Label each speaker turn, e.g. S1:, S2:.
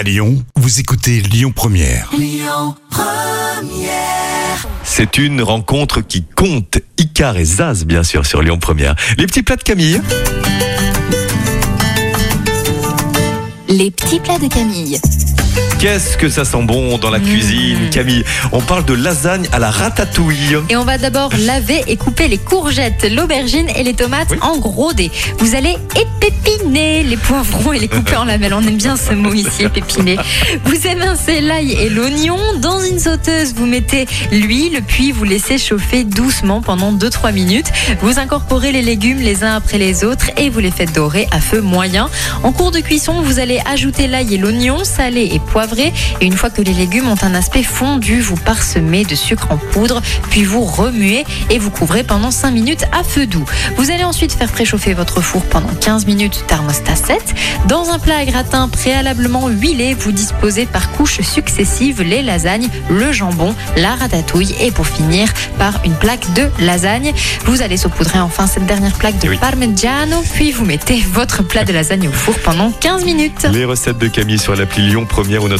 S1: À Lyon, vous écoutez Lyon Première.
S2: C'est une rencontre qui compte. Icar et Zaz, bien sûr, sur Lyon Première. Les petits plats de Camille.
S3: Les petits plats de Camille.
S2: Qu'est-ce que ça sent bon dans la cuisine, Camille On parle de lasagne à la ratatouille.
S3: Et on va d'abord laver et couper les courgettes, l'aubergine et les tomates
S2: Oui.
S3: en gros dés. Vous allez épépiner les poivrons et les couper en lamelles. On aime bien ce mot ici, épépiner. Vous émincez l'ail et l'oignon. Dans une sauteuse, vous mettez l'huile, puis vous laissez chauffer doucement pendant 2-3 minutes. Vous incorporez les légumes les uns après les autres et vous les faites dorer à feu moyen. En cours de cuisson, vous allez ajouter l'ail et l'oignon, salé et Et une fois que les légumes ont un aspect fondu, vous parsemez de sucre en poudre, puis vous remuez et vous couvrez pendant 5 minutes à feu doux. Vous allez ensuite faire préchauffer votre four pendant 15 minutes thermostat 7. Dans un plat à gratin préalablement huilé, vous disposez par couches successives les lasagnes, le jambon, la ratatouille et pour finir par une plaque de lasagne. Vous allez saupoudrer enfin cette dernière plaque de
S2: Eh oui.
S3: parmigiano, puis vous mettez votre plat de lasagne au four pendant 15 minutes.
S2: Les recettes de Camille sur l'appli Lyon Première ou notre